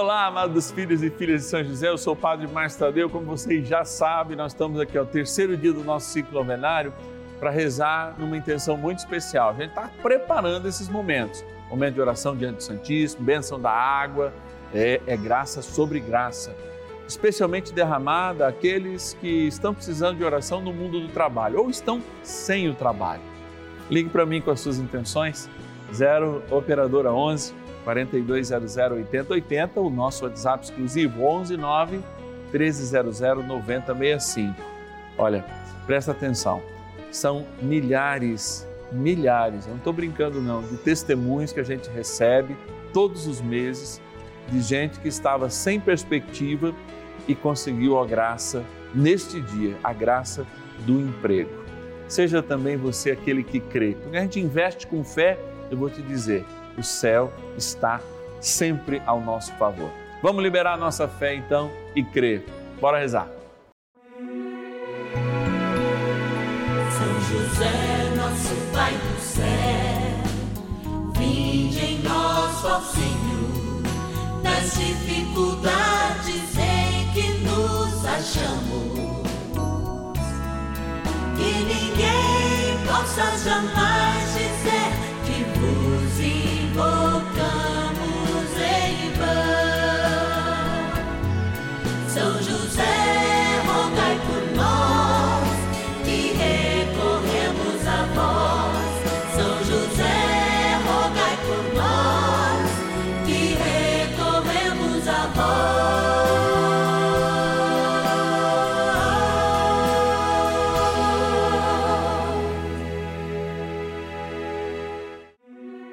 Olá, amados filhos e filhas de São José, eu sou o Padre Márcio Tadeu, como vocês já sabem, nós estamos aqui ao terceiro dia do nosso ciclo novenário para rezar numa intenção muito especial. A gente está preparando esses momentos, momento de oração diante do Santíssimo, bênção da água, é, é graça sobre graça, especialmente derramada àqueles que estão precisando de oração no mundo do trabalho ou estão sem o trabalho. Ligue para mim com as suas intenções, 0 Operadora 11 4200 8080, o nosso WhatsApp exclusivo 11 9 1300 9065. Olha, presta atenção, são milhares, milhares, não estou brincando não, de testemunhos que a gente recebe todos os meses de gente que estava sem perspectiva e conseguiu a graça neste dia, a graça do emprego. Seja também você aquele que crê, porque a gente investe com fé, eu vou te dizer, o céu está sempre ao nosso favor. Vamos liberar nossa fé então e crer. Bora rezar. São José, nosso Pai do céu, vinde em nós, ó Senhor, nas dificuldades em que nos achamos. Que ninguém possa jamais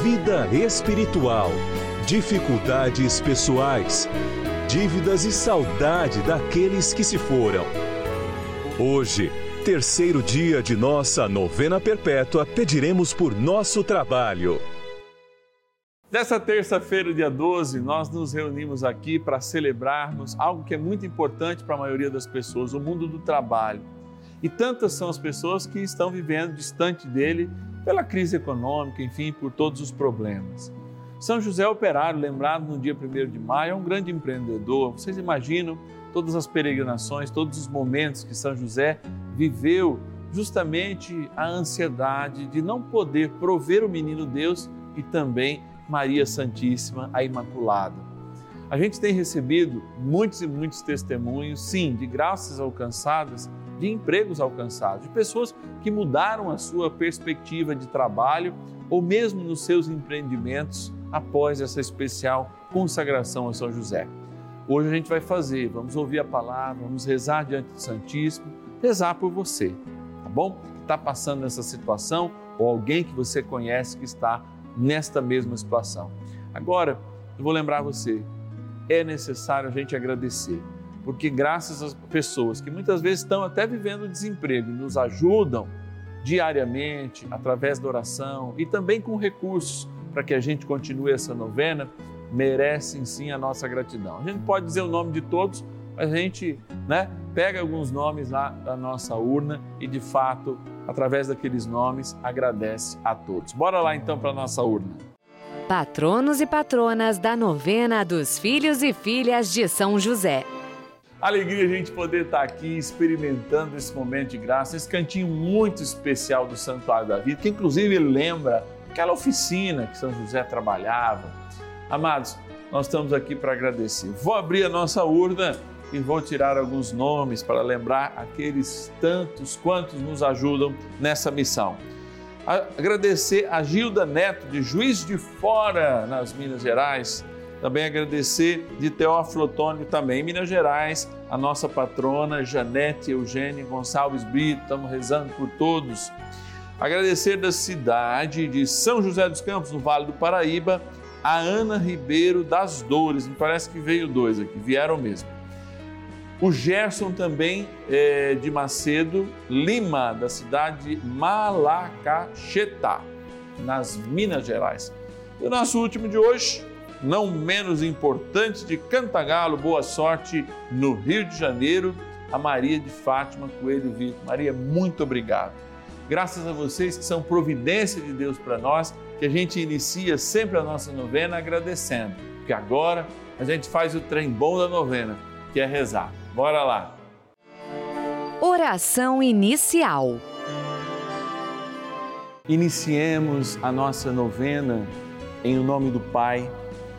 vida espiritual, dificuldades pessoais, dívidas e saudade daqueles que se foram. Hoje, terceiro dia de nossa novena perpétua, pediremos por nosso trabalho. Nessa terça-feira, dia 12, nós nos reunimos aqui para celebrarmos algo que é muito importante para a maioria das pessoas, o mundo do trabalho. E tantas são as pessoas que estão vivendo distante dele pela crise econômica, enfim, por todos os problemas. São José Operário, lembrado no dia 1 de maio, é um grande empreendedor. Vocês imaginam todas as peregrinações, todos os momentos que São José viveu justamente a ansiedade de não poder prover o menino Deus e também Maria Santíssima, a Imaculada. A gente tem recebido muitos e muitos testemunhos, sim, de graças alcançadas, de empregos alcançados, de pessoas que mudaram a sua perspectiva de trabalho ou mesmo nos seus empreendimentos após essa especial consagração a São José. Hoje a gente vai fazer, vamos ouvir a palavra, vamos rezar diante do Santíssimo, rezar por você, tá bom? Está passando nessa situação ou alguém que você conhece que está nesta mesma situação. Agora, eu vou lembrar você, é necessário a gente agradecer, porque graças às pessoas que muitas vezes estão até vivendo desemprego nos ajudam diariamente através da oração e também com recursos para que a gente continue essa novena, merecem sim a nossa gratidão. A gente pode dizer o nome de todos, mas a gente né, pega alguns nomes lá da nossa urna e de fato, através daqueles nomes, agradece a todos. Bora lá então para a nossa urna. Patronos e patronas da novena dos filhos e filhas de São José. Alegria a gente poder estar aqui experimentando esse momento de graça, esse cantinho muito especial do Santuário da Vida, que inclusive lembra aquela oficina que São José trabalhava. Amados, nós estamos aqui para agradecer. Vou abrir a nossa urna e vou tirar alguns nomes para lembrar aqueles tantos quantos nos ajudam nessa missão. Agradecer a Gilda Neto, de Juiz de Fora, nas Minas Gerais. Também agradecer de Teófilo Otônio, também em Minas Gerais, a nossa patrona Janete Eugênia Gonçalves Brito. Estamos rezando por todos. Agradecer da cidade de São José dos Campos, no Vale do Paraíba, a Ana Ribeiro das Dores, me parece que veio dois aqui, vieram mesmo. O Gerson também é, de Macedo Lima, da cidade de Malacacheta, nas Minas Gerais. E o nosso último de hoje, não menos importante, de Cantagalo, boa sorte no Rio de Janeiro, a Maria de Fátima Coelho Vitor. Maria, muito obrigado. Graças a vocês que são providência de Deus para nós, que a gente inicia sempre a nossa novena agradecendo, porque agora a gente faz o trem bom da novena, que é rezar. Bora lá! Oração inicial. Iniciemos a nossa novena em nome do Pai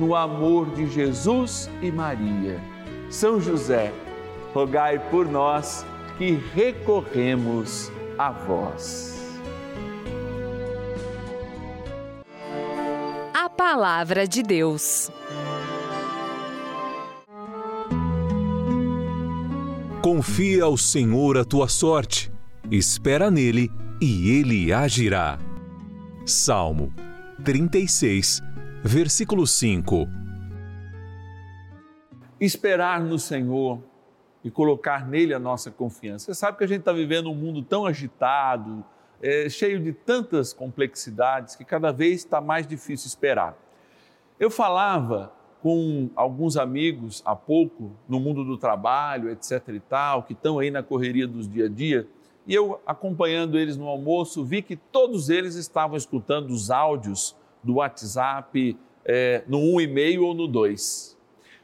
no amor de Jesus e Maria. São José, rogai por nós que recorremos a vós. A Palavra de Deus. Confia ao Senhor a tua sorte, espera nele e ele agirá. Salmo 36, versículo 5. Esperar no Senhor e colocar nele a nossa confiança. Você sabe que a gente está vivendo um mundo tão agitado, é, cheio de tantas complexidades, que cada vez está mais difícil esperar. Eu falava com alguns amigos há pouco no mundo do trabalho, etc e tal, que estão aí na correria dos dia a dia, e eu acompanhando eles no almoço, vi que todos eles estavam escutando os áudios do WhatsApp é, no 1,5 ou no 2.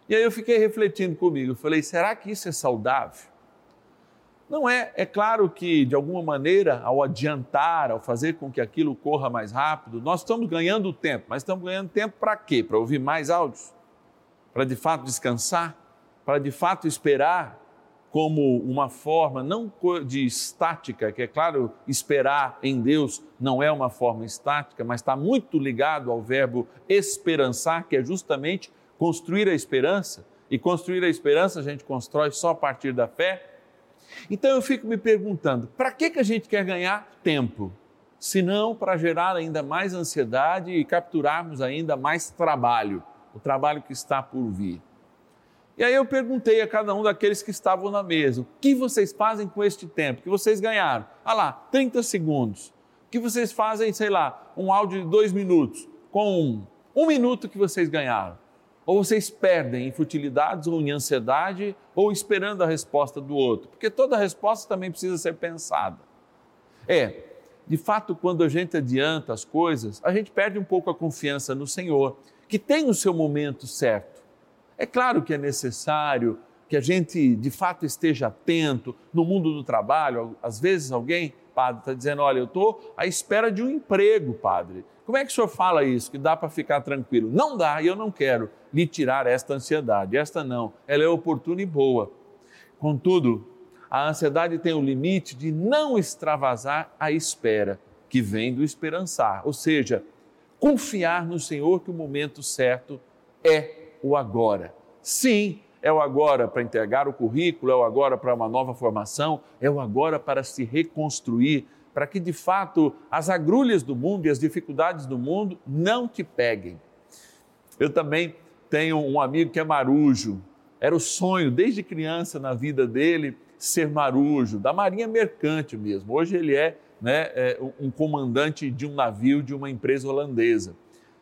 E aí eu fiquei refletindo comigo, falei, será que isso é saudável? Não é, é claro que de alguma maneira, ao adiantar, ao fazer com que aquilo corra mais rápido, nós estamos ganhando tempo, mas estamos ganhando tempo para quê? Para ouvir mais áudios? para de fato descansar, para de fato esperar como uma forma não de estática, que é claro, esperar em Deus não é uma forma estática, mas está muito ligado ao verbo esperançar, que é justamente construir a esperança. E construir a esperança a gente constrói só a partir da fé. Então eu fico me perguntando, para que, que a gente quer ganhar tempo? Se não para gerar ainda mais ansiedade e capturarmos ainda mais trabalho o trabalho que está por vir. E aí eu perguntei a cada um daqueles que estavam na mesa: o que vocês fazem com este tempo que vocês ganharam? Ah lá, 30 segundos. O que vocês fazem, sei lá, um áudio de dois minutos, com um, um minuto que vocês ganharam? Ou vocês perdem em futilidades ou em ansiedade ou esperando a resposta do outro? Porque toda resposta também precisa ser pensada. É, de fato, quando a gente adianta as coisas, a gente perde um pouco a confiança no Senhor que tem o seu momento certo. É claro que é necessário que a gente de fato esteja atento no mundo do trabalho. Às vezes alguém, padre, está dizendo: Olha, eu estou à espera de um emprego, padre. Como é que o senhor fala isso? Que dá para ficar tranquilo? Não dá e eu não quero lhe tirar esta ansiedade. Esta não, ela é oportuna e boa. Contudo, a ansiedade tem o limite de não extravasar a espera, que vem do esperançar, ou seja, confiar no Senhor que o momento certo é o agora. Sim, é o agora para entregar o currículo, é o agora para uma nova formação, é o agora para se reconstruir, para que de fato as agrulhas do mundo e as dificuldades do mundo não te peguem. Eu também tenho um amigo que é marujo. Era o sonho desde criança na vida dele ser marujo, da marinha mercante mesmo. Hoje ele é, né, é um comandante de um navio de uma empresa holandesa.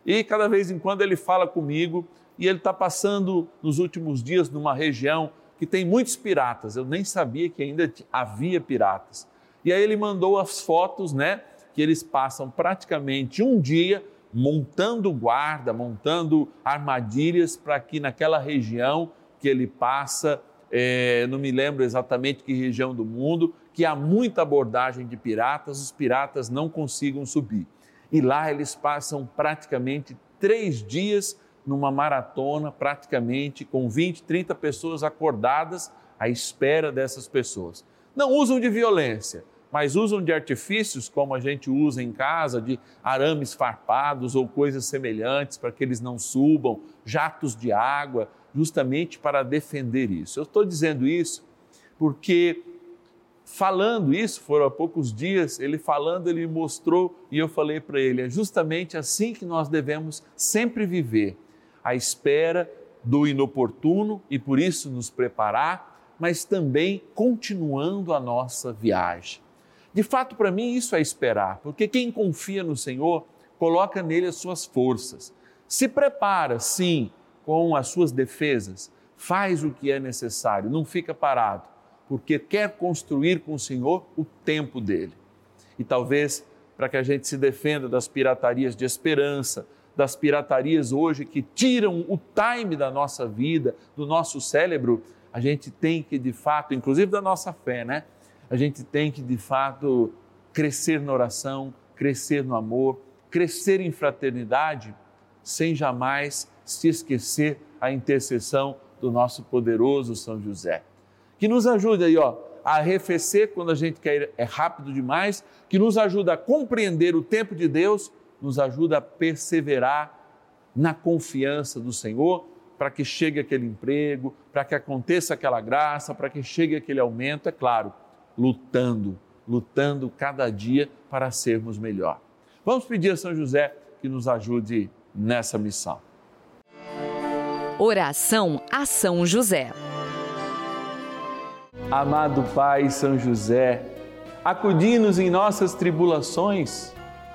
E cada vez em quando ele fala comigo e ele está passando nos últimos dias numa região que tem muitos piratas. Eu nem sabia que ainda havia piratas. E aí ele mandou as fotos, né? Que eles passam praticamente um dia montando guarda, montando armadilhas para que naquela região que ele passa, é, não me lembro exatamente que região do mundo, que há muita abordagem de piratas, os piratas não consigam subir. E lá eles passam praticamente três dias numa maratona, praticamente com 20, 30 pessoas acordadas à espera dessas pessoas. Não usam de violência, mas usam de artifícios como a gente usa em casa, de arames farpados ou coisas semelhantes para que eles não subam, jatos de água, justamente para defender isso. Eu estou dizendo isso porque falando isso, foram há poucos dias, ele falando, ele mostrou e eu falei para ele, é justamente assim que nós devemos sempre viver à espera do inoportuno e por isso nos preparar, mas também continuando a nossa viagem. De fato, para mim, isso é esperar, porque quem confia no Senhor coloca nele as suas forças, se prepara, sim, com as suas defesas, faz o que é necessário, não fica parado, porque quer construir com o Senhor o tempo dele. E talvez para que a gente se defenda das piratarias de esperança, das piratarias hoje que tiram o time da nossa vida, do nosso cérebro, a gente tem que de fato, inclusive da nossa fé, né? A gente tem que de fato crescer na oração, crescer no amor, crescer em fraternidade, sem jamais se esquecer a intercessão do nosso poderoso São José. Que nos ajude aí, ó, a arrefecer quando a gente quer ir é rápido demais, que nos ajuda a compreender o tempo de Deus nos ajuda a perseverar na confiança do Senhor para que chegue aquele emprego, para que aconteça aquela graça, para que chegue aquele aumento, é claro, lutando, lutando cada dia para sermos melhor. Vamos pedir a São José que nos ajude nessa missão. Oração a São José. Amado Pai São José, acudi-nos em nossas tribulações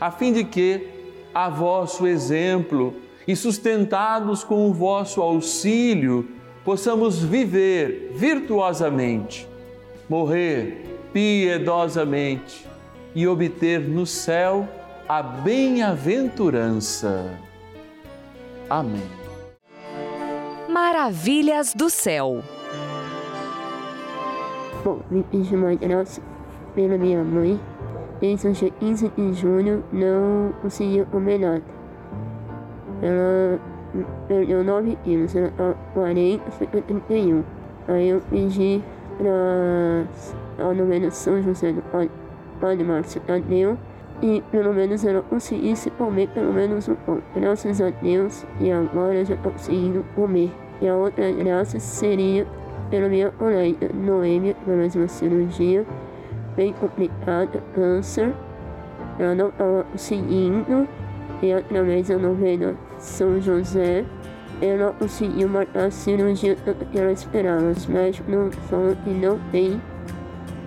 a fim de que, a vosso exemplo e sustentados com o vosso auxílio, possamos viver virtuosamente, morrer piedosamente e obter no céu a bem-aventurança. Amém. Maravilhas do céu. Bom, me pedi uma graça pela minha mãe. Desde o dia 15 de junho não consegui comer nada. Ela perdeu 9 quilos, ela tá 40, foi pra 31. Aí eu pedi pra ao menos São José do Padre, Márcio Tadeu e pelo menos ela conseguisse comer pelo menos um pão. Graças a Deus e agora já estou conseguindo comer. E a outra graça seria pela minha colega Noêmia, fez uma cirurgia bem complicada, câncer. Ela não estava conseguindo e através da novena São José ela conseguiu marcar a cirurgia que ela esperava. Os médicos não falam que não tem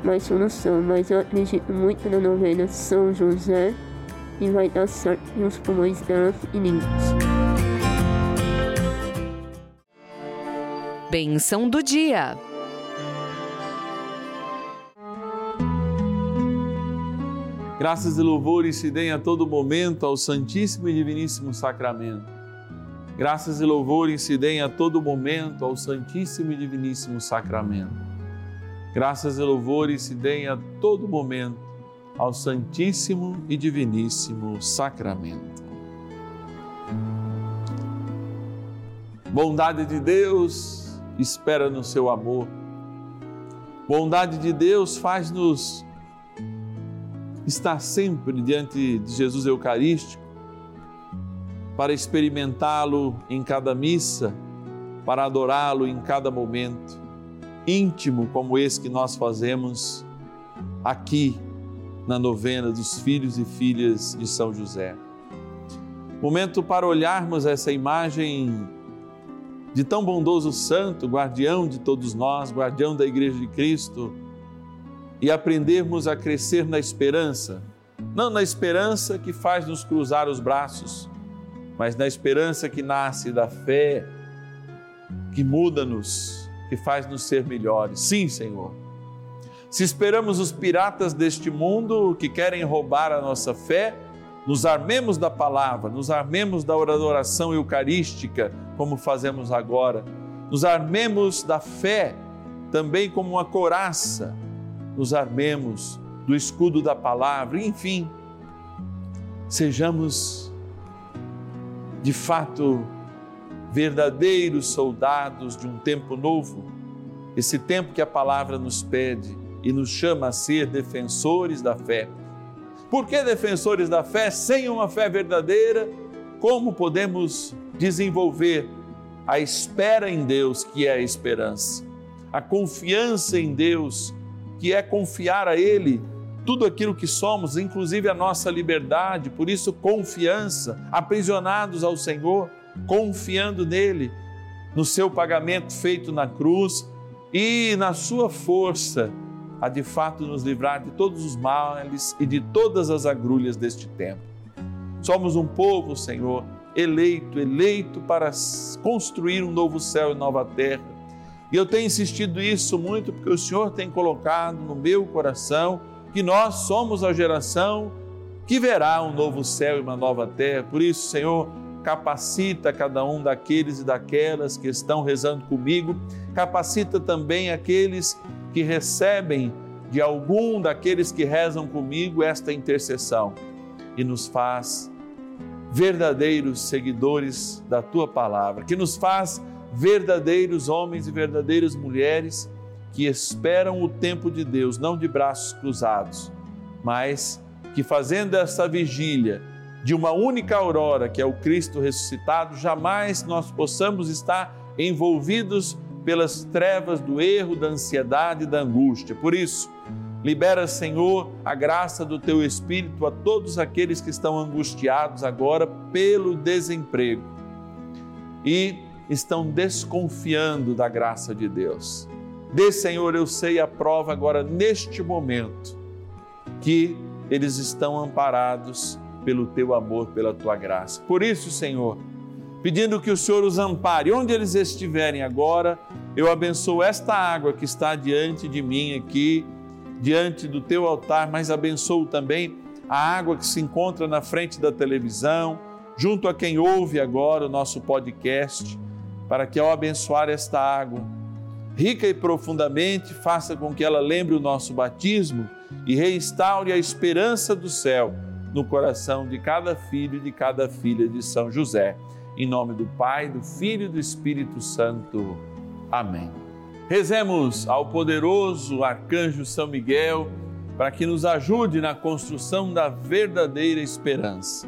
mais solução, mas eu acredito muito na novena São José e vai dar certo e os pulmões dela fiquem limpos. Benção do dia. Graças e louvores se deem a todo momento ao Santíssimo e Diviníssimo Sacramento. Graças e louvores se deem a todo momento ao Santíssimo e Diviníssimo Sacramento. Graças e louvores se deem a todo momento ao Santíssimo e Diviníssimo Sacramento. Bondade de Deus espera no seu amor. Bondade de Deus faz-nos estar sempre diante de Jesus Eucarístico para experimentá-lo em cada missa, para adorá-lo em cada momento, íntimo como esse que nós fazemos aqui na novena dos filhos e filhas de São José. Momento para olharmos essa imagem de tão bondoso santo, guardião de todos nós, guardião da Igreja de Cristo e aprendermos a crescer na esperança, não na esperança que faz nos cruzar os braços, mas na esperança que nasce da fé, que muda-nos, que faz nos ser melhores. Sim, Senhor. Se esperamos os piratas deste mundo que querem roubar a nossa fé, nos armemos da palavra, nos armemos da oração eucarística, como fazemos agora, nos armemos da fé também como uma coraça nos armemos do escudo da palavra, enfim, sejamos de fato verdadeiros soldados de um tempo novo, esse tempo que a palavra nos pede e nos chama a ser defensores da fé. Por que defensores da fé? Sem uma fé verdadeira, como podemos desenvolver a espera em Deus, que é a esperança, a confiança em Deus, que é confiar a Ele tudo aquilo que somos, inclusive a nossa liberdade, por isso, confiança, aprisionados ao Senhor, confiando nele, no seu pagamento feito na cruz e na sua força, a de fato nos livrar de todos os males e de todas as agrulhas deste tempo. Somos um povo, Senhor, eleito, eleito para construir um novo céu e nova terra e eu tenho insistido isso muito porque o Senhor tem colocado no meu coração que nós somos a geração que verá um novo céu e uma nova terra. Por isso, Senhor, capacita cada um daqueles e daquelas que estão rezando comigo, capacita também aqueles que recebem de algum daqueles que rezam comigo esta intercessão. E nos faz verdadeiros seguidores da tua palavra, que nos faz verdadeiros homens e verdadeiras mulheres que esperam o tempo de Deus, não de braços cruzados, mas que fazendo essa vigília de uma única aurora, que é o Cristo ressuscitado, jamais nós possamos estar envolvidos pelas trevas do erro, da ansiedade e da angústia. Por isso, libera, Senhor, a graça do teu Espírito a todos aqueles que estão angustiados agora pelo desemprego. E estão desconfiando da graça de Deus. Dê, Senhor, eu sei a prova agora, neste momento, que eles estão amparados pelo teu amor, pela tua graça. Por isso, Senhor, pedindo que o Senhor os ampare. Onde eles estiverem agora, eu abençoo esta água que está diante de mim aqui, diante do teu altar, mas abençoo também a água que se encontra na frente da televisão, junto a quem ouve agora o nosso podcast, para que ao abençoar esta água, rica e profundamente, faça com que ela lembre o nosso batismo e reinstaure a esperança do céu no coração de cada filho e de cada filha de São José. Em nome do Pai, do Filho e do Espírito Santo. Amém. Rezemos ao poderoso arcanjo São Miguel para que nos ajude na construção da verdadeira esperança.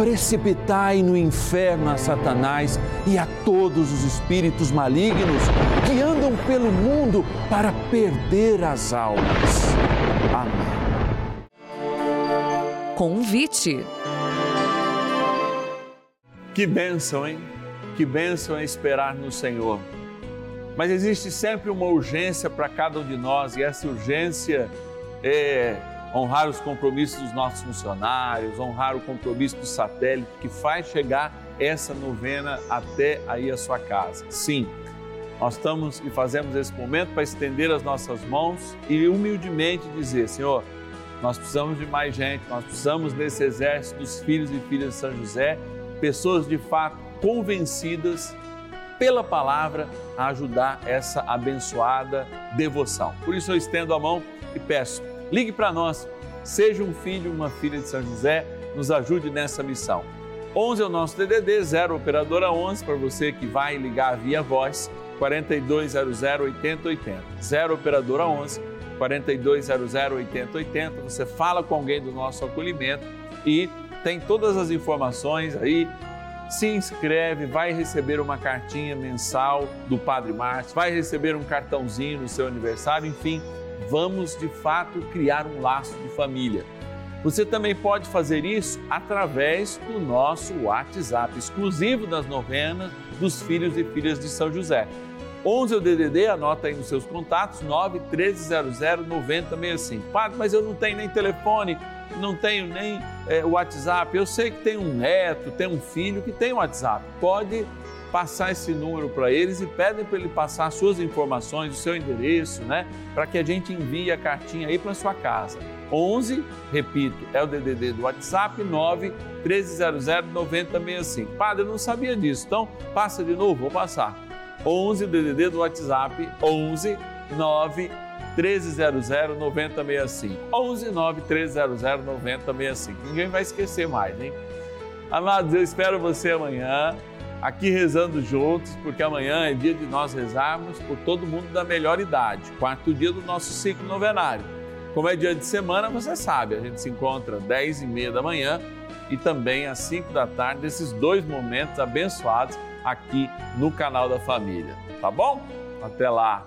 precipitai no inferno a Satanás e a todos os espíritos malignos que andam pelo mundo para perder as almas. Amém. Convite. Que bênção, hein? Que bênção é esperar no Senhor. Mas existe sempre uma urgência para cada um de nós e essa urgência é honrar os compromissos dos nossos funcionários, honrar o compromisso do satélite que faz chegar essa novena até aí a sua casa. Sim, nós estamos e fazemos esse momento para estender as nossas mãos e humildemente dizer, Senhor, nós precisamos de mais gente, nós precisamos desse exército dos filhos e filhas de São José pessoas de fato convencidas pela palavra a ajudar essa abençoada devoção. Por isso eu estendo a mão e peço, ligue para nós, seja um filho, uma filha de São José, nos ajude nessa missão. 11 é o nosso DDD, 0 operadora 11 para você que vai ligar via voz, 4200 8080. 0 operadora 11 4200 8080. Você fala com alguém do nosso acolhimento e tem todas as informações aí. Se inscreve, vai receber uma cartinha mensal do Padre Márcio, vai receber um cartãozinho no seu aniversário, enfim, vamos de fato criar um laço de família. Você também pode fazer isso através do nosso WhatsApp, exclusivo das novenas dos filhos e filhas de São José. 11 é o DDD, anota aí nos seus contatos, 9 1300 9065. Padre, mas eu não tenho nem telefone, não tenho nem é, WhatsApp. Eu sei que tem um neto, tem um filho que tem WhatsApp. Pode passar esse número para eles e pedem para ele passar suas informações, o seu endereço, né? Para que a gente envie a cartinha aí para sua casa. 11, repito, é o DDD do WhatsApp, 9 1300 9065. Padre, eu não sabia disso, então passa de novo, vou passar. 11 DDD do WhatsApp, 11 9 1300 9065. 11 9 1300 9065. Ninguém vai esquecer mais, hein? Amados, eu espero você amanhã aqui rezando juntos, porque amanhã é dia de nós rezarmos por todo mundo da melhor idade, quarto dia do nosso ciclo novenário. Como é dia de semana, você sabe, a gente se encontra às 10 e meia da manhã e também às 5 da tarde, esses dois momentos abençoados aqui no canal da família. Tá bom? Até lá!